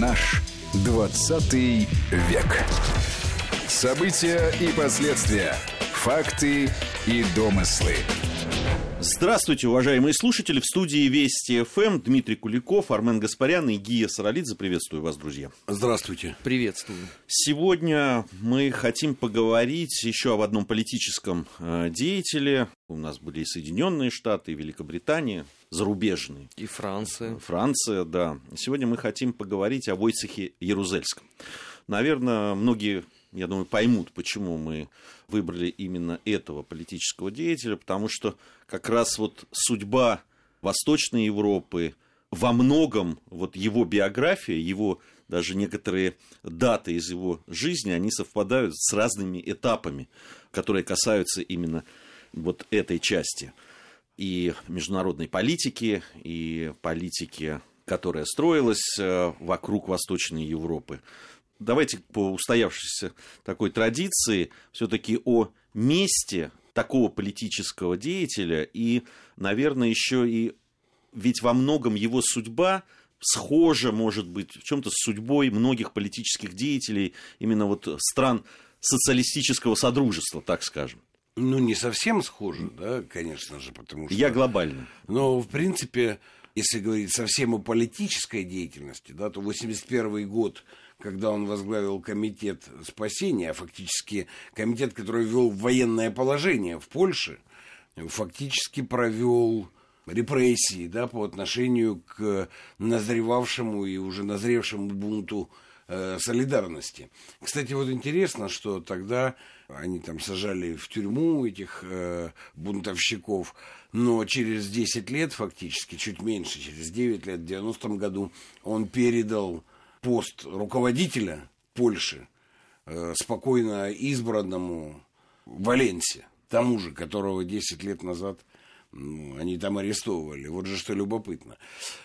Наш 20 век. События и последствия. Факты и домыслы. Здравствуйте, уважаемые слушатели. В студии Вести ФМ Дмитрий Куликов, Армен Гаспарян и Гия Саралидзе. Приветствую вас, друзья. Здравствуйте. Приветствую. Сегодня мы хотим поговорить еще об одном политическом э, деятеле. У нас были и Соединенные Штаты, и Великобритания, зарубежные. И Франция. Франция, да. Сегодня мы хотим поговорить о Войцехе Ярузельском. Наверное, многие я думаю, поймут, почему мы выбрали именно этого политического деятеля, потому что как раз вот судьба Восточной Европы, во многом вот его биография, его даже некоторые даты из его жизни, они совпадают с разными этапами, которые касаются именно вот этой части и международной политики, и политики, которая строилась э, вокруг Восточной Европы давайте по устоявшейся такой традиции все-таки о месте такого политического деятеля и, наверное, еще и ведь во многом его судьба схожа, может быть, в чем-то с судьбой многих политических деятелей именно вот стран социалистического содружества, так скажем. Ну, не совсем схожа, да, конечно же, потому что... Я глобально. Но, в принципе, если говорить совсем о политической деятельности, да, то 81 год когда он возглавил комитет спасения, а фактически комитет, который ввел военное положение в Польше, фактически провел репрессии да, по отношению к назревавшему и уже назревшему бунту э, солидарности. Кстати, вот интересно, что тогда они там сажали в тюрьму этих э, бунтовщиков, но через 10 лет, фактически, чуть меньше, через 9 лет, в 90-м году, он передал пост руководителя Польши э, спокойно избранному Валенсе, тому же, которого 10 лет назад ну, они там арестовывали. Вот же что любопытно.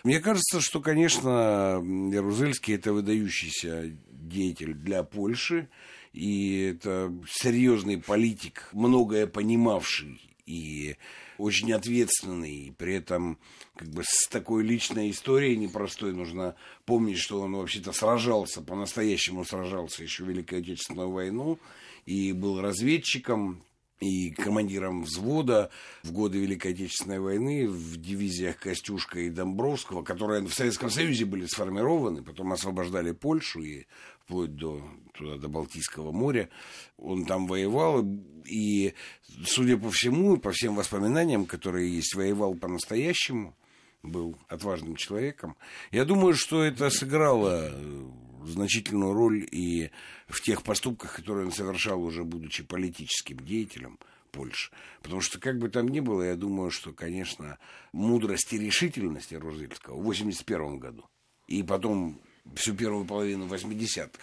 Мне кажется, что, конечно, Ярузельский это выдающийся деятель для Польши, и это серьезный политик, многое понимавший и очень ответственный, при этом как бы с такой личной историей непростой нужно помнить, что он вообще-то сражался, по-настоящему сражался еще в Великую Отечественную войну и был разведчиком, и командиром взвода в годы Великой Отечественной войны в дивизиях Костюшка и Домбровского, которые в Советском Союзе были сформированы, потом освобождали Польшу и вплоть до, туда, до Балтийского моря. Он там воевал, и, судя по всему, по всем воспоминаниям, которые есть, воевал по-настоящему, был отважным человеком. Я думаю, что это сыграло значительную роль и в тех поступках, которые он совершал уже будучи политическим деятелем Польши. Потому что, как бы там ни было, я думаю, что, конечно, мудрость и решительность Розельского в 1981 году и потом всю первую половину 80-х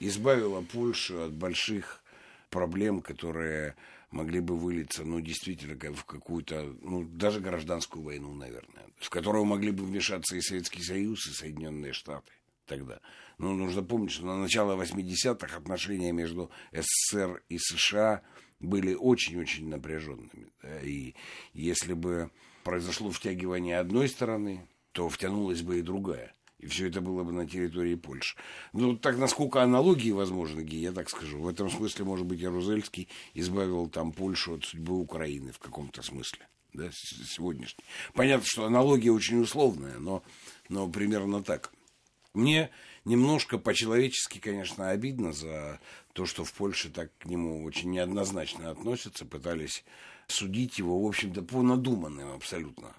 избавила Польшу от больших проблем, которые могли бы вылиться, ну, действительно, в какую-то, ну, даже гражданскую войну, наверное, в которую могли бы вмешаться и Советский Союз, и Соединенные Штаты тогда. Но нужно помнить, что на начало 80-х отношения между СССР и США были очень-очень напряженными. И если бы произошло втягивание одной стороны, то втянулась бы и другая. И все это было бы на территории Польши. Ну, так насколько аналогии возможны, я так скажу. В этом смысле, может быть, Ярузельский избавил там Польшу от судьбы Украины в каком-то смысле. Да, сегодняшний. Понятно, что аналогия очень условная, но, но примерно так. Мне немножко по-человечески, конечно, обидно за то, что в Польше так к нему очень неоднозначно относятся, пытались судить его, в общем-то, по надуманным абсолютно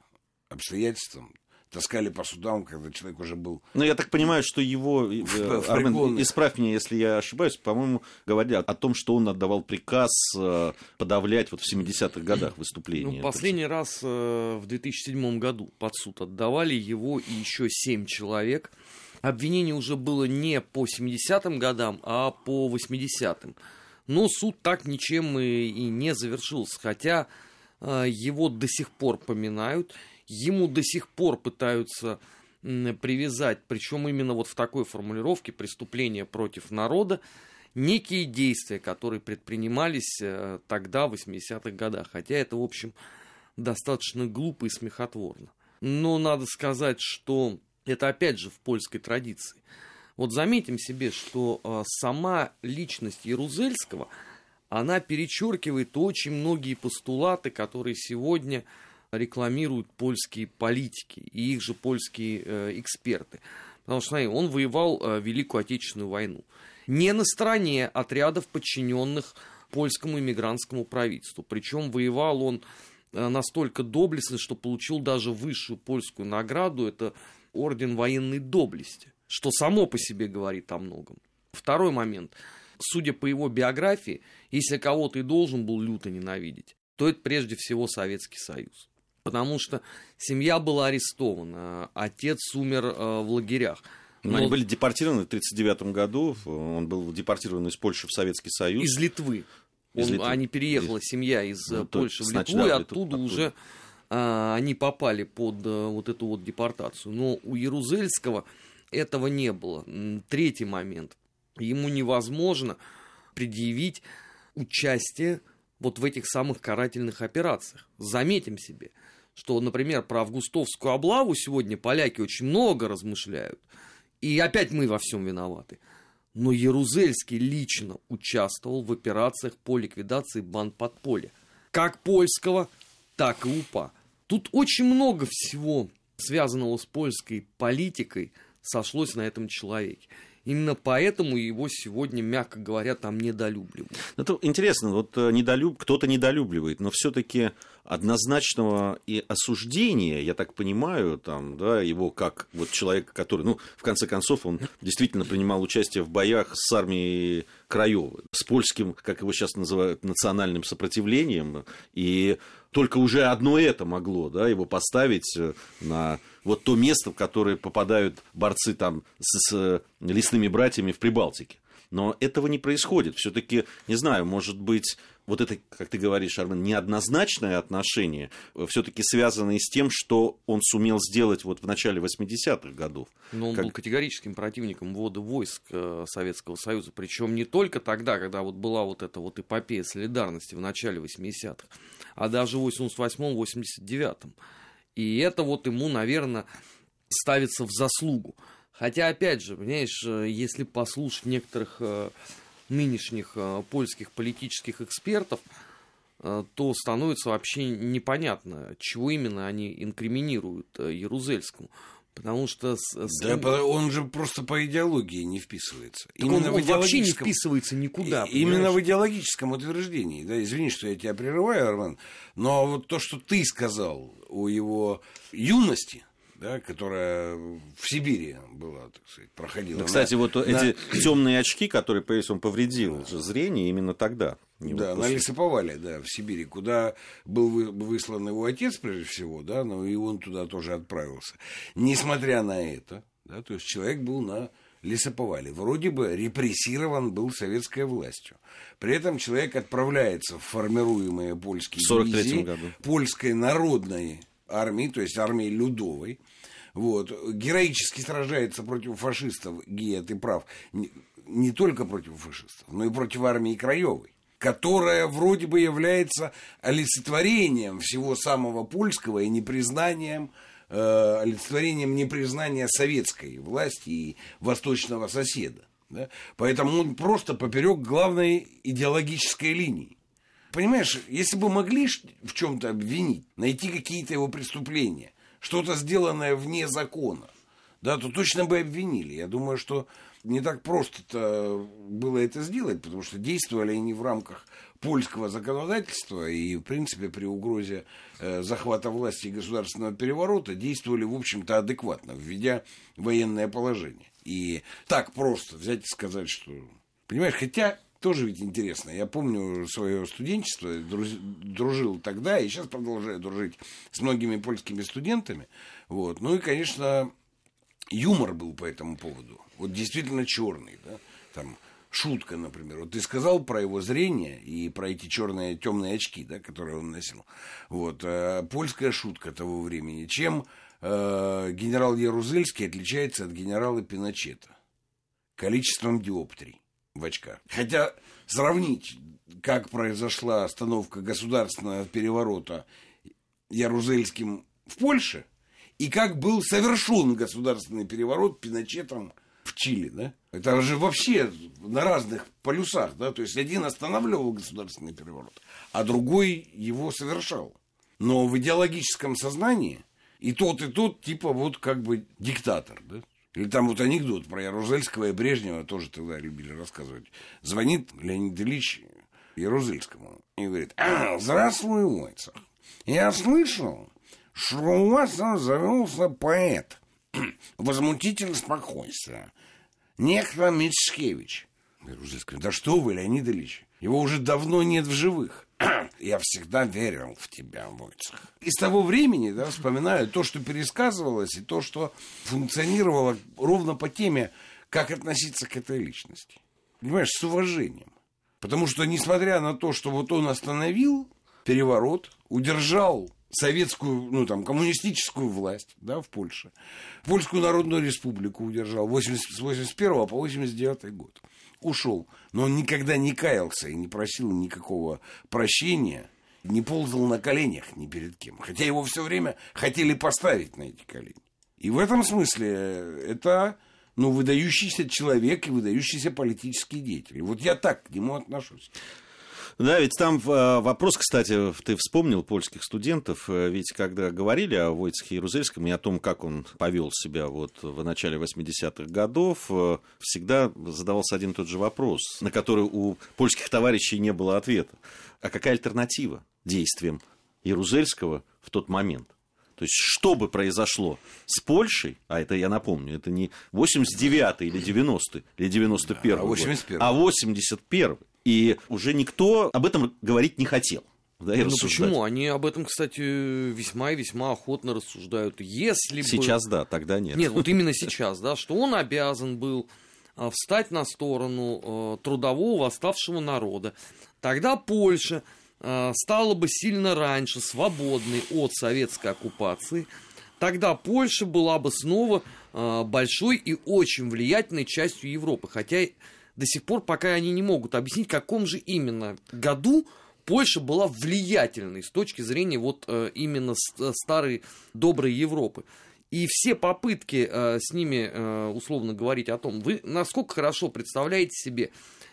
обстоятельствам. Таскали по судам, когда человек уже был... Ну, я так понимаю, что его... Э, в, Армен, исправь меня, если я ошибаюсь, по-моему, говорят о том, что он отдавал приказ э, подавлять вот в 70-х годах выступления. Ну, последний раз э, в 2007 году под суд отдавали его и еще семь человек – обвинение уже было не по 70-м годам, а по 80-м. Но суд так ничем и, и не завершился, хотя э, его до сих пор поминают, ему до сих пор пытаются э, привязать, причем именно вот в такой формулировке преступления против народа, некие действия, которые предпринимались э, тогда, в 80-х годах. Хотя это, в общем, достаточно глупо и смехотворно. Но надо сказать, что Это опять же в польской традиции. Вот заметим себе, что э, сама личность Ярузельского, она перечеркивает очень многие постулаты, которые сегодня рекламируют польские политики и их же польские э, эксперты. Потому что смотри, он воевал э, Великую Отечественную войну. Не на стороне отрядов, подчиненных польскому иммигрантскому правительству. Причем воевал он э, настолько доблестно, что получил даже высшую польскую награду. Это орден военной доблести, что само по себе говорит о многом. Второй момент. Судя по его биографии, если кого-то и должен был люто ненавидеть, то это прежде всего Советский Союз потому что семья была арестована, отец умер э, в лагерях. Но... Они были депортированы в 1939 году, он был депортирован из Польши в Советский Союз. Из Литвы. Из он, Литвы. Они переехала, семья из ну, Польши в Литву, да, и оттуда уже а, они попали под а, вот эту вот депортацию. Но у Ярузельского этого не было. Третий момент. Ему невозможно предъявить участие вот в этих самых карательных операциях. Заметим себе – что, например, про августовскую облаву сегодня поляки очень много размышляют. И опять мы во всем виноваты. Но Ярузельский лично участвовал в операциях по ликвидации банд подполья. Как польского, так и УПА. Тут очень много всего, связанного с польской политикой, сошлось на этом человеке. Именно поэтому его сегодня, мягко говоря, там недолюбливают. Это интересно, вот э, недолюб... кто-то недолюбливает, но все-таки однозначного и осуждения, я так понимаю, там, да, его как вот человека, который, ну, в конце концов, он действительно принимал участие в боях с армией Краевой, с польским, как его сейчас называют, национальным сопротивлением, и только уже одно это могло да, его поставить э, на вот то место, в которое попадают борцы там с, с лесными братьями в Прибалтике. Но этого не происходит. Все-таки, не знаю, может быть, вот это, как ты говоришь, Армен, неоднозначное отношение, э, все-таки связано и с тем, что он сумел сделать вот в начале 80-х годов. Но он как... был категорическим противником ввода войск э, Советского Союза. Причем не только тогда, когда вот была вот эта вот эпопея солидарности в начале 80-х, а даже в 88-м, 89-м. И это вот ему, наверное, ставится в заслугу. Хотя, опять же, понимаешь, э, если послушать некоторых нынешних э, польских политических экспертов, то становится вообще непонятно, чего именно они инкриминируют Ярузельскому. Потому что... Да, он же просто по идеологии не вписывается. Так именно он, он вообще не вписывается никуда. И, именно в идеологическом утверждении. Да, извини, что я тебя прерываю, Арман, но вот то, что ты сказал о его юности, да, которая в Сибири была, так сказать, проходила. Ну, кстати, на, вот на... эти темные очки, которые, пояс, он повредил да. зрение именно тогда. Да, на лесоповале, да, в Сибири, куда был выслан его отец, прежде всего, да, но и он туда тоже отправился. Несмотря на это, да, то есть человек был на лесоповале. Вроде бы репрессирован был советской властью. При этом человек отправляется в формируемые польские дивизии году. польской народной армии, то есть армии Людовой. Вот, героически сражается против фашистов, Гия, ты прав, не, не только против фашистов, но и против армии Краевой которая вроде бы является олицетворением всего самого польского и непризнанием э, олицетворением непризнания советской власти и восточного соседа. Да? Поэтому он просто поперек главной идеологической линии. Понимаешь, если бы могли в чем-то обвинить, найти какие-то его преступления, что-то сделанное вне закона, да, то точно бы обвинили. Я думаю, что не так просто-то было это сделать, потому что действовали они в рамках польского законодательства и, в принципе, при угрозе э, захвата власти и государственного переворота действовали, в общем-то, адекватно, введя военное положение. И так просто взять и сказать, что... Понимаешь, хотя тоже ведь интересно. Я помню свое студенчество, дружил тогда и сейчас продолжаю дружить с многими польскими студентами. Вот. Ну и, конечно, юмор был по этому поводу. Вот действительно черный, да, там шутка, например. Вот ты сказал про его зрение и про эти черные темные очки, да, которые он носил. Вот э, польская шутка того времени. Чем э, генерал Ярузельский отличается от генерала Пиночета? Количеством диоптрий в очках. Хотя сравнить, как произошла остановка государственного переворота Ярузельским в Польше – и как был совершен государственный переворот Пиночетом в Чили, да? Это же вообще на разных полюсах, да? То есть один останавливал государственный переворот, а другой его совершал. Но в идеологическом сознании и тот, и тот типа вот как бы диктатор, да? Или там вот анекдот про Ярузельского и Брежнева тоже тогда любили рассказывать. Звонит Леонид Ильич Ярузельскому и говорит, а, здравствуй, Войцах. Я слышал, что у вас завелся поэт, возмутитель спокойствия, некто Мицкевич. Ярузельский, да что вы, Леонид Ильич, его уже давно нет в живых. Я всегда верил в тебя, Войцах. И с того времени, да, вспоминаю то, что пересказывалось, и то, что функционировало ровно по теме, как относиться к этой личности. Понимаешь, с уважением. Потому что, несмотря на то, что вот он остановил переворот, удержал советскую, ну там, коммунистическую власть, да, в Польше, Польскую Народную Республику удержал 80, с 81 по 89 год ушел. Но он никогда не каялся и не просил никакого прощения, не ползал на коленях ни перед кем. Хотя его все время хотели поставить на эти колени. И в этом смысле это ну, выдающийся человек и выдающийся политический деятель. Вот я так к нему отношусь. Да, ведь там э, вопрос, кстати, ты вспомнил польских студентов, э, ведь когда говорили о Войцехе Ярузельском и о том, как он повел себя вот в начале 80-х годов, э, всегда задавался один и тот же вопрос, на который у польских товарищей не было ответа. А какая альтернатива действиям Ярузельского в тот момент? То есть, что бы произошло с Польшей, а это, я напомню, это не 89-й или 90-й, или 91-й а 81 а 81-й. И уже никто об этом говорить не хотел. Да, ну почему? Они об этом, кстати, весьма и весьма охотно рассуждают. Если сейчас бы... да, тогда нет. Нет, вот именно сейчас, да, что он обязан был а, встать на сторону а, трудового восставшего народа. Тогда Польша а, стала бы сильно раньше свободной от советской оккупации. Тогда Польша была бы снова большой и очень влиятельной частью Европы. Хотя до сих пор пока они не могут объяснить, в каком же именно году Польша была влиятельной с точки зрения вот э, именно э, старой доброй Европы. И все попытки э, с ними э, условно говорить о том, вы насколько хорошо представляете себе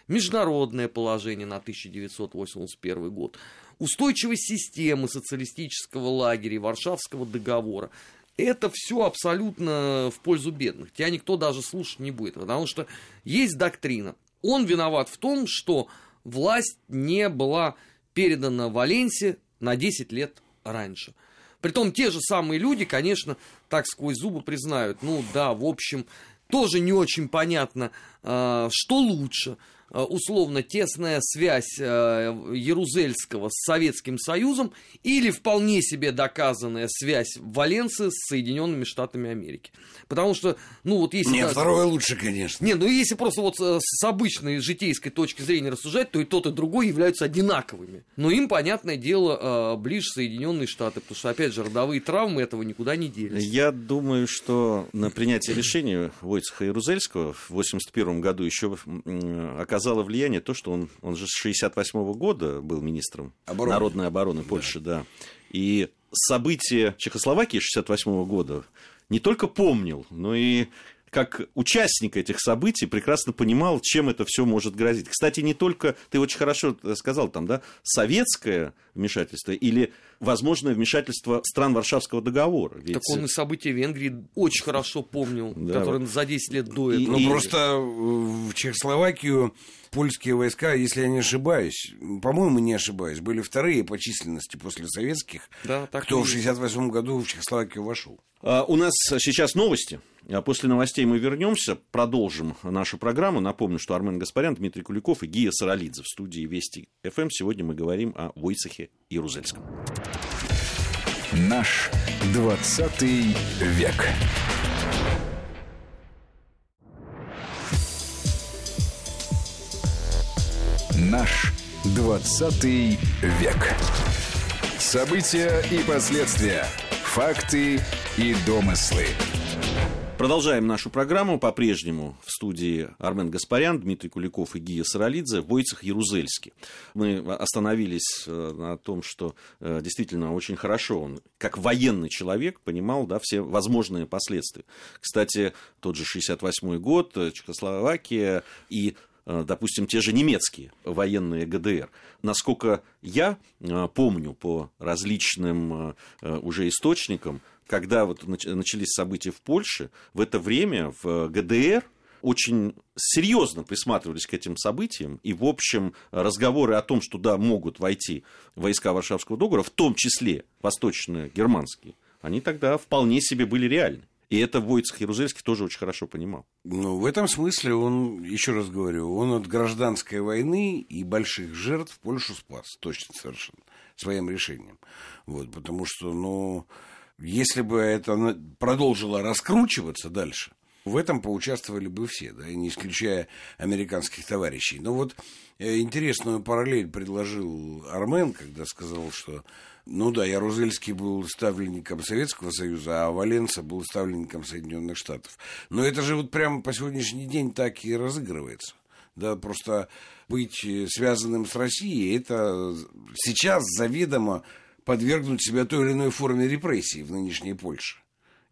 международное положение на 1981 год, устойчивость системы социалистического лагеря Варшавского договора, это все абсолютно в пользу бедных. Тебя никто даже слушать не будет, потому что есть доктрина. Он виноват в том, что власть не была передана Валенсии на 10 лет раньше. Притом те же самые люди, конечно, так сквозь зубы признают, ну да, в общем, тоже не очень понятно, а, что лучше – условно тесная связь э, Ярузельского с Советским Союзом или вполне себе доказанная связь Валенции с Соединенными Штатами Америки. Потому что, ну вот если... Нет, второе лучше, конечно. Не, ну если просто вот э, с обычной житейской точки зрения рассуждать, то и тот, и другой являются одинаковыми. Но им, понятное дело, ближе Соединенные Штаты, потому что, опять же, родовые травмы этого никуда не делись. Я думаю, что на принятие решения Войцеха Ярузельского в 1981 году еще оказалось оказало влияние то, что он, он же с 68 года был министром обороны. народной обороны Польши, да. да. И события Чехословакии 68 года не только помнил, но и как участник этих событий прекрасно понимал, чем это все может грозить. Кстати, не только, ты очень хорошо сказал там, да, советское вмешательство или возможное вмешательство стран Варшавского договора. Ведь... Так он и события Венгрии очень хорошо помнил, да. которые за 10 лет до этого. Ну, просто в Чехословакию польские войска, если я не ошибаюсь, по-моему, не ошибаюсь, были вторые по численности после советских, да, кто в 68 году в Чехословакию вошел. А, у нас сейчас новости. А после новостей мы вернемся, продолжим нашу программу. Напомню, что Армен Гаспарян, Дмитрий Куликов и Гия Саралидзе в студии Вести ФМ. Сегодня мы говорим о Войцехе Ярузельском. Наш 20 век. Наш 20 век. События и последствия. Факты и домыслы. Продолжаем нашу программу. По-прежнему в студии Армен Гаспарян, Дмитрий Куликов и Гия Саралидзе в Войцах Ярузельске. Мы остановились э, на том, что э, действительно очень хорошо он, как военный человек, понимал да, все возможные последствия. Кстати, тот же 68 год, э, Чехословакия и допустим, те же немецкие военные ГДР. Насколько я помню по различным уже источникам, когда вот начались события в Польше, в это время в ГДР очень серьезно присматривались к этим событиям, и, в общем, разговоры о том, что, да, могут войти войска Варшавского договора, в том числе восточные германские, они тогда вполне себе были реальны. И это Войцех Ярузельский тоже очень хорошо понимал. Ну, в этом смысле он, еще раз говорю, он от гражданской войны и больших жертв Польшу спас, точно совершенно, своим решением. Вот, потому что, ну, если бы это продолжило раскручиваться дальше, в этом поучаствовали бы все, да, не исключая американских товарищей. Но вот э, интересную параллель предложил Армен, когда сказал, что, ну да, Ярузельский был ставленником Советского Союза, а Валенса был ставленником Соединенных Штатов. Но это же вот прямо по сегодняшний день так и разыгрывается. Да, просто быть связанным с Россией, это сейчас заведомо подвергнуть себя той или иной форме репрессий в нынешней Польше.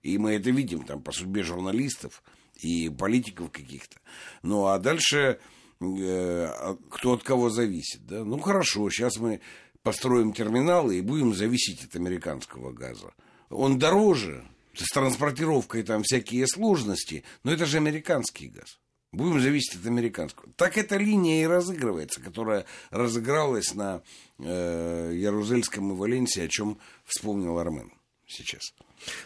И мы это видим там по судьбе журналистов и политиков каких-то. Ну а дальше э, а кто от кого зависит. Да? Ну хорошо, сейчас мы построим терминалы и будем зависеть от американского газа. Он дороже, с транспортировкой там всякие сложности, но это же американский газ. Будем зависеть от американского. Так эта линия и разыгрывается, которая разыгралась на э, Ярузельском и Валенсии, о чем вспомнил Армен сейчас.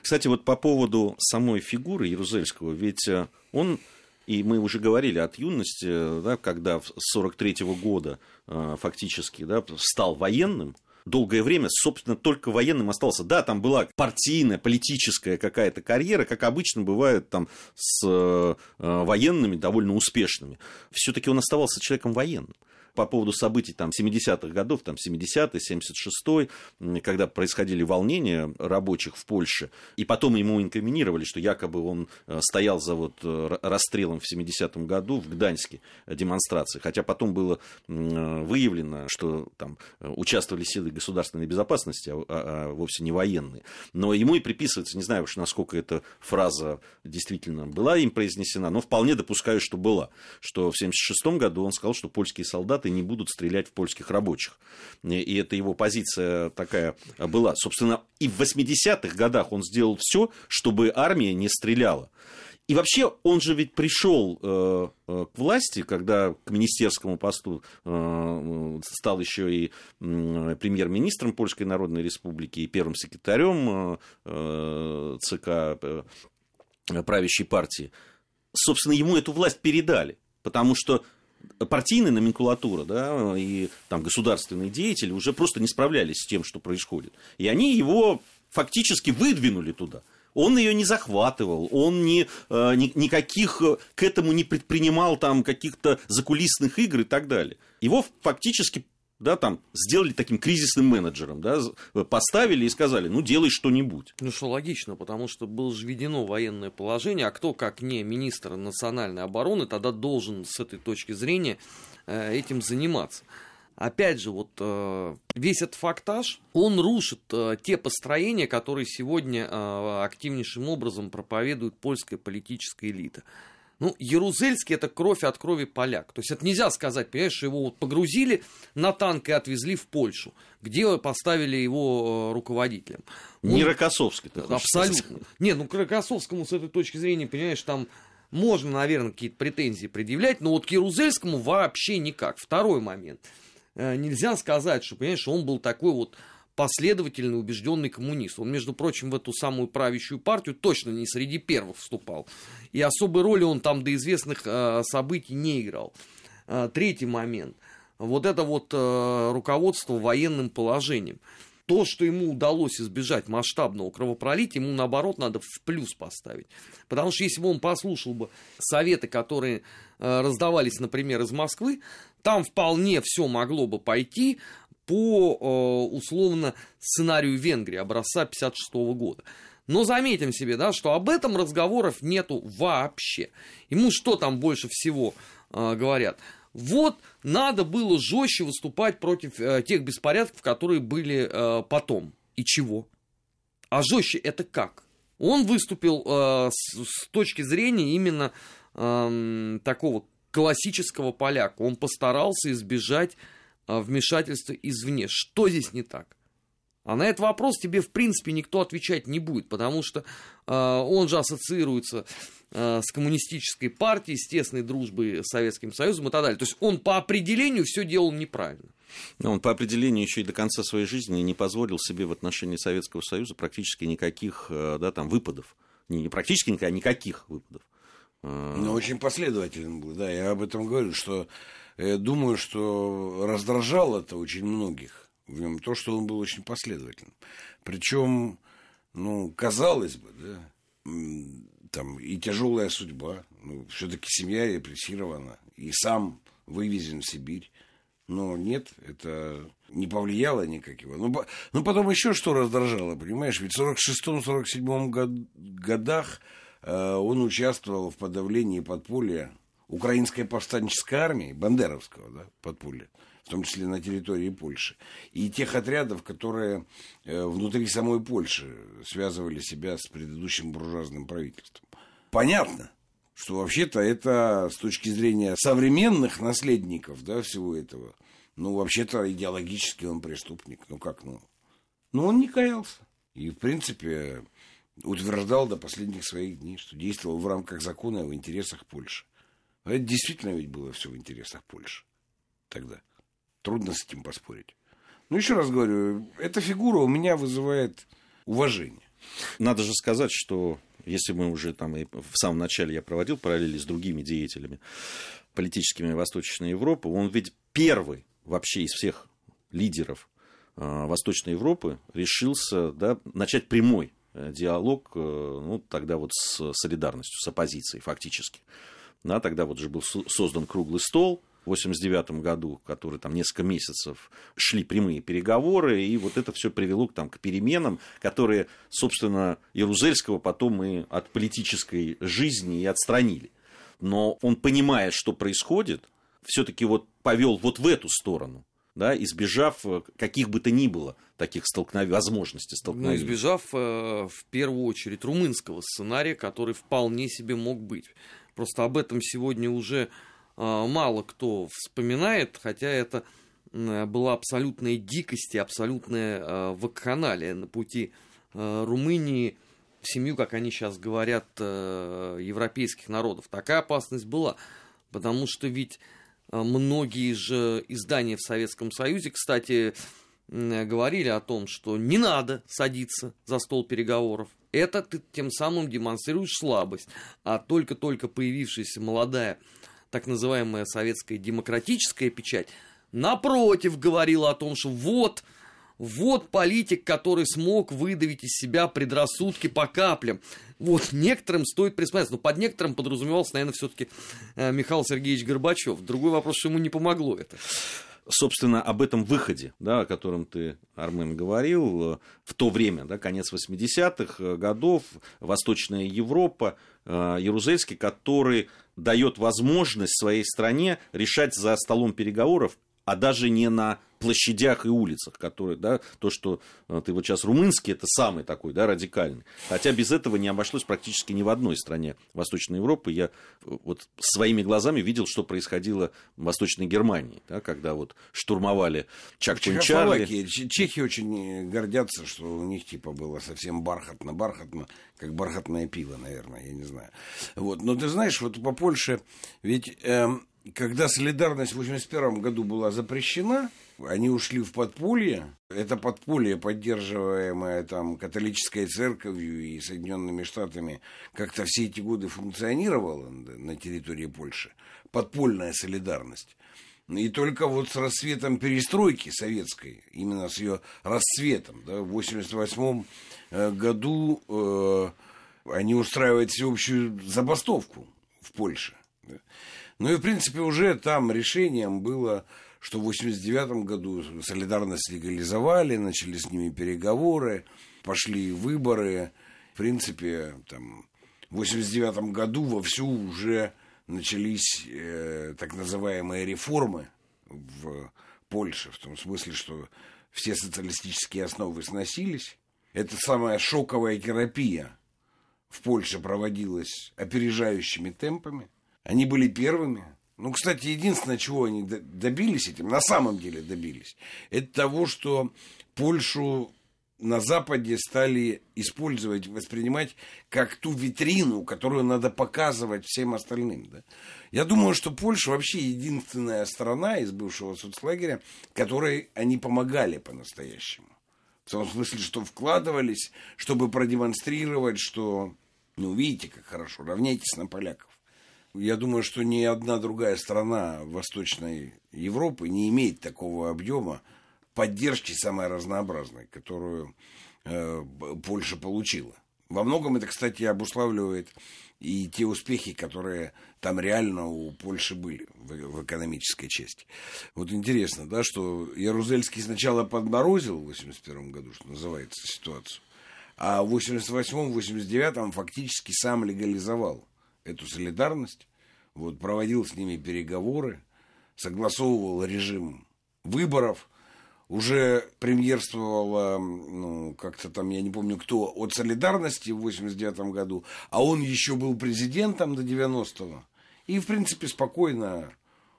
Кстати, вот по поводу самой фигуры Ярузельского, ведь э, он и мы уже говорили от юности, да, когда с 43 -го года э, фактически да, стал военным, долгое время, собственно, только военным остался. Да, там была партийная, политическая какая-то карьера, как обычно бывает там с э, военными, довольно успешными. Все-таки он оставался человеком военным по поводу событий там, 70-х годов, там, 70-й, 76-й, когда происходили волнения рабочих в Польше, и потом ему инкриминировали, что якобы он э, стоял за вот э, расстрелом в 70-м году в Гданьске демонстрации, хотя потом было выявлено, что там участвовали силы государственной безопасности, а, а, а вовсе не военные. Но ему и приписывается, не знаю уж, насколько эта фраза действительно была им произнесена, но вполне допускаю, что была, что в 76 году он сказал, что польские солдаты солдаты не будут стрелять в польских рабочих. И это его позиция такая была. Собственно, и в 80-х годах он сделал все, чтобы армия не стреляла. И вообще он же ведь пришел э, э, к власти, когда к министерскому посту э, стал еще и премьер-министром Польской Народной Республики и первым секретарем ЦК правящей партии. Собственно, ему эту власть передали, потому что партийная номенклатура да, и там, государственные деятели уже просто не справлялись с тем, что происходит. И они его фактически выдвинули туда. Он ее не захватывал, он не, э, ни, никаких э, к этому не предпринимал там каких-то закулисных игр и так далее. Его фактически да, там, сделали таким кризисным менеджером, да, поставили и сказали, ну, делай что-нибудь. Ну, что логично, потому что было же введено военное положение, а кто, как не министр национальной обороны, тогда должен с этой точки зрения э, этим заниматься. Опять же, вот э, весь этот фактаж, он рушит э, те построения, которые сегодня активнейшим образом проповедует польская политическая элита. Ну, Ярузельский это кровь от крови поляк. То есть это нельзя сказать, понимаешь, его вот погрузили на танк и отвезли в Польшу, где поставили его э, руководителем. Не Он... Рокоссовский, ты Абсолютно. Сказать. Не, ну к Рокоссовскому с этой точки зрения, понимаешь, там можно, наверное, какие-то претензии предъявлять, но вот к Ярузельскому вообще никак. Второй момент. Э, нельзя сказать, что, понимаешь, он был такой вот последовательный, убежденный коммунист. Он, между прочим, в эту самую правящую партию точно не среди первых вступал. И особой роли он там до известных э, событий не играл. Э, третий момент. Вот это вот э, руководство военным положением. То, что ему удалось избежать масштабного кровопролития, ему наоборот надо в плюс поставить. Потому что если бы он послушал бы советы, которые э, раздавались, например, из Москвы, там вполне все могло бы пойти по, э, условно, сценарию Венгрии образца 1956 года. Но заметим себе, да, что об этом разговоров нету вообще. Ему что там больше всего э, говорят? Вот надо было жестче выступать против э, тех беспорядков, которые были э, потом. И чего? А жестче это как? Он выступил э, с, с точки зрения именно э, такого классического поляка. Он постарался избежать э, вмешательства извне. Что здесь не так? А на этот вопрос тебе, в принципе, никто отвечать не будет, потому что э, он же ассоциируется э, с коммунистической партией, с тесной дружбой с Советским Союзом и так далее. То есть он по определению все делал неправильно. Но он по определению еще и до конца своей жизни не позволил себе в отношении Советского Союза практически никаких э, да, там, выпадов. Не, не практически никаких, а никаких выпадов. Э, ну, очень последователен был, да, я об этом говорю, что думаю, что раздражало это очень многих в нем то, что он был очень последовательным. Причем, ну, казалось бы, да, там и тяжелая судьба, ну, все-таки семья репрессирована, и сам вывезен в Сибирь. Но нет, это не повлияло никак его. Ну, ну потом еще что раздражало, понимаешь, ведь в 46-47 год, годах э, он участвовал в подавлении подполья украинской повстанческой армии, бандеровского да, подполья в том числе на территории Польши, и тех отрядов, которые э, внутри самой Польши связывали себя с предыдущим буржуазным правительством. Понятно, что вообще-то это с точки зрения современных наследников да, всего этого, ну, вообще-то идеологически он преступник. Ну, как, ну? Но он не каялся. И, в принципе, утверждал до последних своих дней, что действовал в рамках закона и в интересах Польши. А это действительно ведь было все в интересах Польши тогда. Трудно с этим поспорить. Ну, еще раз говорю, эта фигура у меня вызывает уважение. Надо же сказать, что если мы уже там и в самом начале я проводил параллели с другими деятелями политическими Восточной Европы, он ведь первый вообще из всех лидеров э, Восточной Европы решился да, начать прямой э, диалог, э, ну, тогда вот с солидарностью, с оппозицией фактически. Да, тогда вот же был создан круглый стол, в 1989 году, которые там несколько месяцев шли прямые переговоры, и вот это все привело там, к переменам, которые, собственно, Ярузельского потом и от политической жизни и отстранили. Но он, понимая, что происходит, все-таки вот повел вот в эту сторону да, избежав каких бы то ни было таких столкновений, возможностей столкновений. Ну, избежав э, в первую очередь румынского сценария, который вполне себе мог быть. Просто об этом сегодня уже а, мало кто вспоминает, хотя это была абсолютная дикость и абсолютная а, вакханалия на пути а, Румынии в семью, как они сейчас говорят, европейских народов. Такая опасность была, потому что ведь многие же издания в Советском Союзе, кстати, говорили о том, что не надо садиться за стол переговоров. Это ты тем самым демонстрируешь слабость. А только-только появившаяся молодая так называемая советская демократическая печать, напротив говорила о том, что вот, вот политик, который смог выдавить из себя предрассудки по каплям. Вот некоторым стоит присмотреться. Но под некоторым подразумевался, наверное, все-таки э, Михаил Сергеевич Горбачев. Другой вопрос, что ему не помогло это собственно, об этом выходе, да, о котором ты, Армен, говорил, в то время, да, конец 80-х годов, Восточная Европа, э, Ярузельский, который дает возможность своей стране решать за столом переговоров, а даже не на площадях и улицах, которые, да, то, что э, ты вот сейчас румынский, это самый такой, да, радикальный. Хотя без этого не обошлось практически ни в одной стране Восточной Европы. Я э, вот своими глазами видел, что происходило в Восточной Германии, да, когда вот штурмовали Чак-Чарли. Чехи очень гордятся, что у них типа было совсем бархатно-бархатно, как бархатное пиво, наверное, я не знаю. Вот. Но ты знаешь, вот по Польше, ведь эм, когда солидарность в 1981 году была запрещена, они ушли в подполье. Это подполье, поддерживаемое там католической церковью и Соединенными Штатами, как-то все эти годы функционировало на территории Польши. Подпольная солидарность. И только вот с расцветом перестройки советской, именно с ее расцветом, да, в 1988 э, году э, они устраивают всеобщую забастовку в Польше. Ну и, в принципе, уже там решением было, что в 89 году солидарность легализовали, начали с ними переговоры, пошли выборы. в принципе, там, в 89 году вовсю уже начались э, так называемые реформы в Польше, в том смысле, что все социалистические основы сносились. Это самая шоковая терапия в Польше проводилась опережающими темпами. Они были первыми. Ну, кстати, единственное, чего они добились этим, на самом деле добились, это того, что Польшу на Западе стали использовать, воспринимать как ту витрину, которую надо показывать всем остальным. Да? Я думаю, что Польша вообще единственная страна из бывшего соцлагеря, которой они помогали по-настоящему. В том смысле, что вкладывались, чтобы продемонстрировать, что, ну, видите, как хорошо, равняйтесь на поляков. Я думаю, что ни одна другая страна Восточной Европы не имеет такого объема поддержки самой разнообразной, которую э, Польша получила. Во многом это, кстати, обуславливает и те успехи, которые там реально у Польши были в, в экономической части. Вот интересно, да, что Ярузельский сначала подморозил в 81 году, что называется, ситуацию, а в 88-89 фактически сам легализовал эту солидарность, вот, проводил с ними переговоры, согласовывал режим выборов – уже премьерствовала, ну, как-то там, я не помню кто, от «Солидарности» в 89 году, а он еще был президентом до 90-го. И, в принципе, спокойно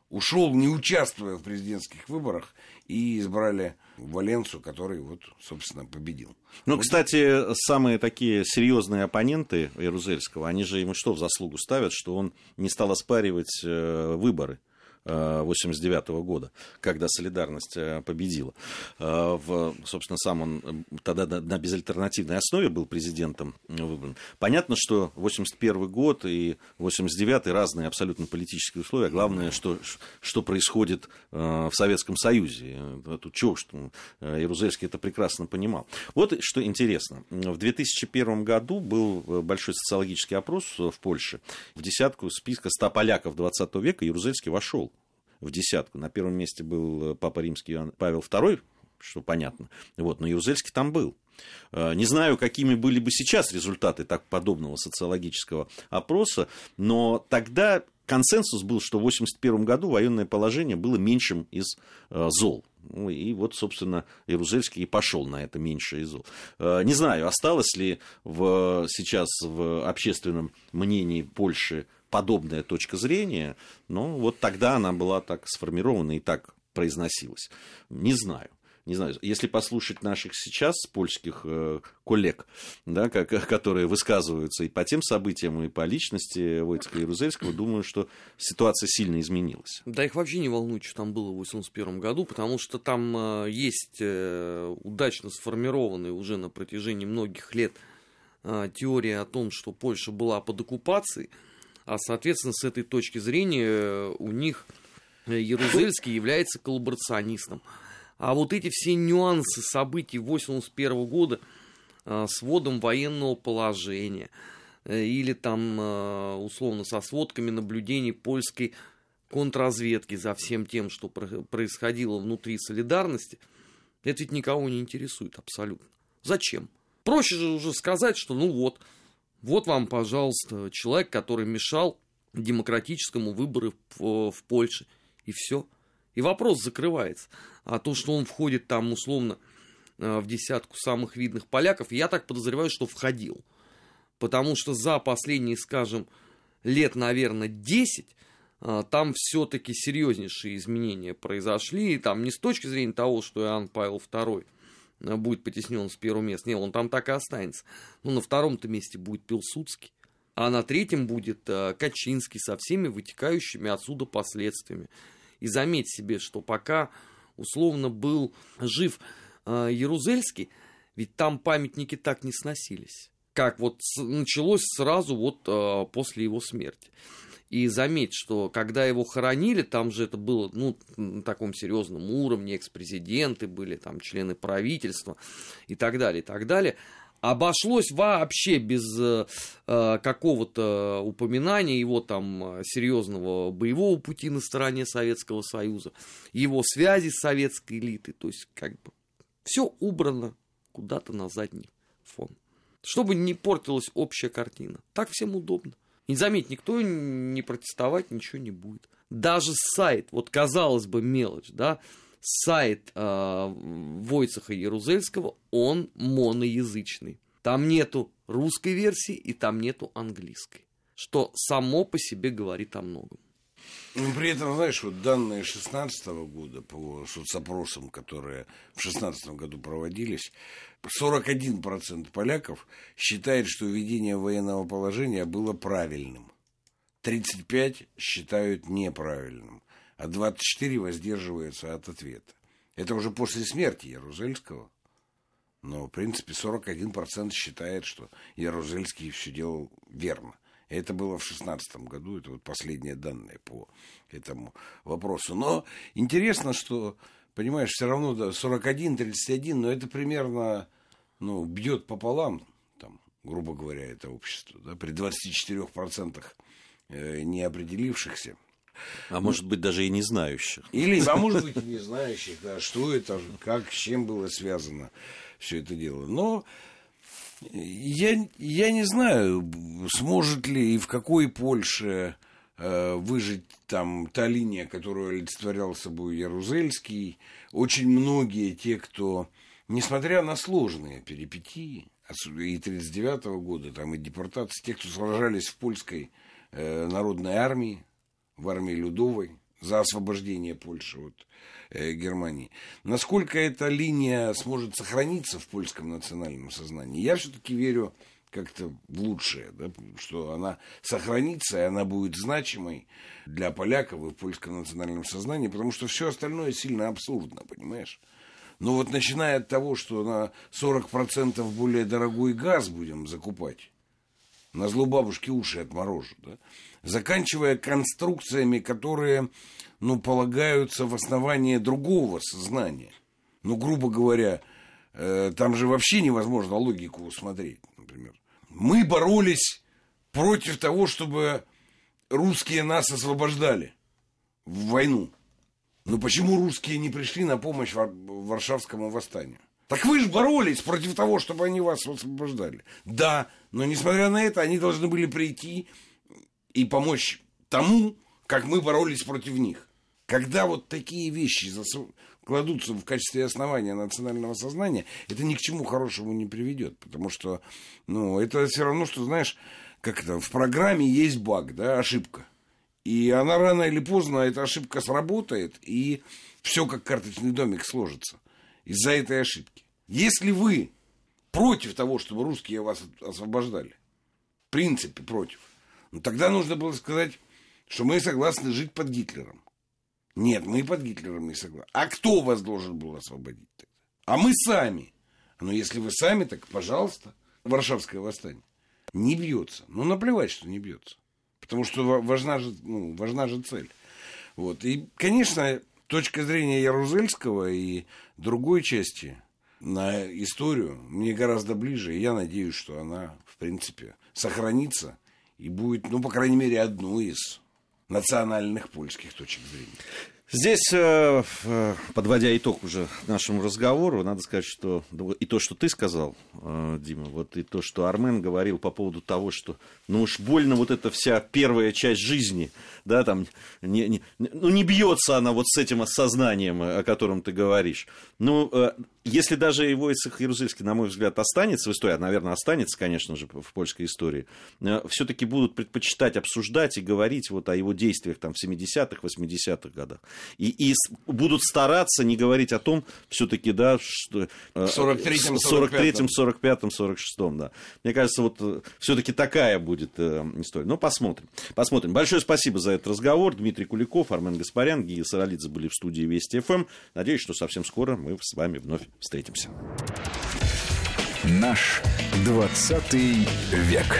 ушел, не участвуя в президентских выборах, и избрали Валенцу, который, вот, собственно, победил. Ну, кстати, самые такие серьезные оппоненты Ярузельского, они же ему что в заслугу ставят, что он не стал оспаривать э, выборы. 89 -го года, когда солидарность э, победила. Э, в, собственно, сам он тогда на безальтернативной основе был президентом выбран. Понятно, что 81 год и 89 разные абсолютно политические условия. Главное, что, что происходит э, в Советском Союзе. Тут чего, что Ярузельский это прекрасно понимал. Вот что интересно. В 2001 году был большой социологический опрос в Польше. В десятку списка 100 поляков 20 века Ярузельский вошел в десятку. На первом месте был э, Папа Римский Павел II, что понятно. Вот, но Ярузельский там был. Э, не знаю, какими были бы сейчас результаты так подобного социологического опроса, но тогда консенсус был, что в 1981 году военное положение было меньшим из э, зол. Ну, и вот, собственно, Ярузельский и пошел на это меньшее из зол. Не знаю, осталось ли в, сейчас в общественном мнении Польши подобная точка зрения, но вот тогда она была так сформирована и так произносилась. Не знаю. Не знаю, если послушать наших сейчас польских э, коллег, да, как, которые высказываются и по тем событиям, и по личности Войцеха Ярузельского, думаю, что ситуация сильно изменилась. Да их вообще не волнует, что там было в 1981 году, потому что там э, есть э, удачно сформированная уже на протяжении многих лет э, теория о том, что Польша была под оккупацией, а, соответственно, с этой точки зрения э, у них э, Ярузельский является коллаборационистом. А вот эти все нюансы событий 81 года э, с вводом военного положения или там условно со сводками наблюдений польской контрразведки за всем тем, что происходило внутри солидарности, это ведь никого не интересует абсолютно. Зачем? Проще же уже сказать, что ну вот, вот вам, пожалуйста, человек, который мешал демократическому выбору в, в Польше. И все. И вопрос закрывается. А то, что он входит там условно э, в десятку самых видных поляков, я так подозреваю, что входил. Потому что за последние, скажем, лет, наверное, 10 э, там все-таки серьезнейшие изменения произошли. И там не с точки зрения того, что Иоанн Павел II Э, будет потеснен с первого места. Не, он там так и останется. Ну, на втором-то месте будет Пилсудский. А на третьем будет э, Качинский со всеми вытекающими отсюда последствиями. И заметь себе, что пока условно был жив э, Ярузельский, ведь там памятники так не сносились. Как вот началось сразу вот после его смерти. И заметь, что когда его хоронили, там же это было ну, на таком серьезном уровне, экс-президенты были, там члены правительства и так далее, и так далее. Обошлось вообще без э, э какого-то упоминания его там серьезного боевого пути на стороне Советского Союза, его связи с советской элитой. То есть, как бы, все убрано куда-то на задний фон. чтобы не портилась общая картина. Так всем удобно. И заметь, никто не протестовать ничего не будет. Даже сайт, вот казалось бы мелочь, да, сайт э, Войцеха Ярузельского, он моноязычный. Там нету русской версии и там нету английской, что само по себе говорит о многом. Ну, при этом, знаешь, вот данные 2016 года по соцопросам, которые в 2016 году проводились, 41% поляков считает, что введение военного положения было правильным. 35 считают неправильным, а 24 воздерживаются от ответа. Это уже после смерти Ярузельского. Но, в принципе, 41% считает, что Ярузельский все делал верно. Это было в 2016 году, это вот последние данные по этому вопросу. Но интересно, что, понимаешь, все равно да, 41-31, но это примерно ну, бьет пополам, там, грубо говоря, это общество, да, при 24% э, не определившихся. А может быть, даже и не знающих. Или, а может быть, и не знающих, да, что это, как, с чем было связано все это дело. Но я, я не знаю, сможет ли и в какой Польше э, выжить там та линия, которую олицетворял собой Ярузельский. Очень многие те, кто, несмотря на сложные перипетии, и 1939 -го года, там и депортации, те, кто сражались в польской э, народной армии, в армии Людовой, за освобождение Польши от э, Германии. Насколько эта линия сможет сохраниться в польском национальном сознании? Я все-таки верю как-то в лучшее, да, что она сохранится, и она будет значимой для поляков и в польском национальном сознании, потому что все остальное сильно абсурдно, понимаешь? Но вот начиная от того, что на 40% более дорогой газ будем закупать, на зло бабушки уши отморожу, да? Заканчивая конструкциями, которые, ну, полагаются в основании другого сознания. Ну, грубо говоря, э, там же вообще невозможно логику усмотреть, например. Мы боролись против того, чтобы русские нас освобождали в войну. Но почему русские не пришли на помощь Варшавскому восстанию? Так вы же боролись против того, чтобы они вас освобождали. Да, но несмотря на это, они должны были прийти и помочь тому, как мы боролись против них. Когда вот такие вещи кладутся в качестве основания национального сознания, это ни к чему хорошему не приведет. Потому что, ну, это все равно, что, знаешь, как это, в программе есть баг, да, ошибка. И она рано или поздно, эта ошибка сработает, и все как карточный домик сложится из-за этой ошибки. Если вы против того, чтобы русские вас освобождали, в принципе против, ну тогда нужно было сказать, что мы согласны жить под Гитлером. Нет, мы под Гитлером не согласны. А кто вас должен был освободить тогда? А мы сами. Но если вы сами, так пожалуйста. Варшавское восстание. Не бьется. Ну, наплевать, что не бьется. Потому что важна же, ну, важна же цель. Вот. И, конечно, точка зрения Ярузельского и другой части на историю мне гораздо ближе. И я надеюсь, что она, в принципе, сохранится и будет, ну, по крайней мере, одной из национальных польских точек зрения. Здесь, э, э, подводя итог уже нашему разговору, надо сказать, что и то, что ты сказал, э, Дима, вот и то, что Армен говорил по поводу того, что ну уж больно вот эта вся первая часть жизни, да, там, не, не, ну не бьется она вот с этим осознанием, о котором ты говоришь. Ну, если даже его Войцех Ярузельский, на мой взгляд, останется в истории, а, наверное, останется, конечно же, в польской истории, все-таки будут предпочитать обсуждать и говорить вот о его действиях там в 70-х, 80-х годах и, и будут стараться не говорить о том, все-таки, да, что... В 43-м, 43-м, 45-м, 46-м, да. Мне кажется, вот э, все-таки такая будет э, история. Ну, посмотрим. Посмотрим. Большое спасибо за этот разговор. Дмитрий Куликов, Армен Гаспарян, Гия Саралидзе были в студии Вести ФМ. Надеюсь, что совсем скоро мы с вами вновь встретимся. Наш 20 век.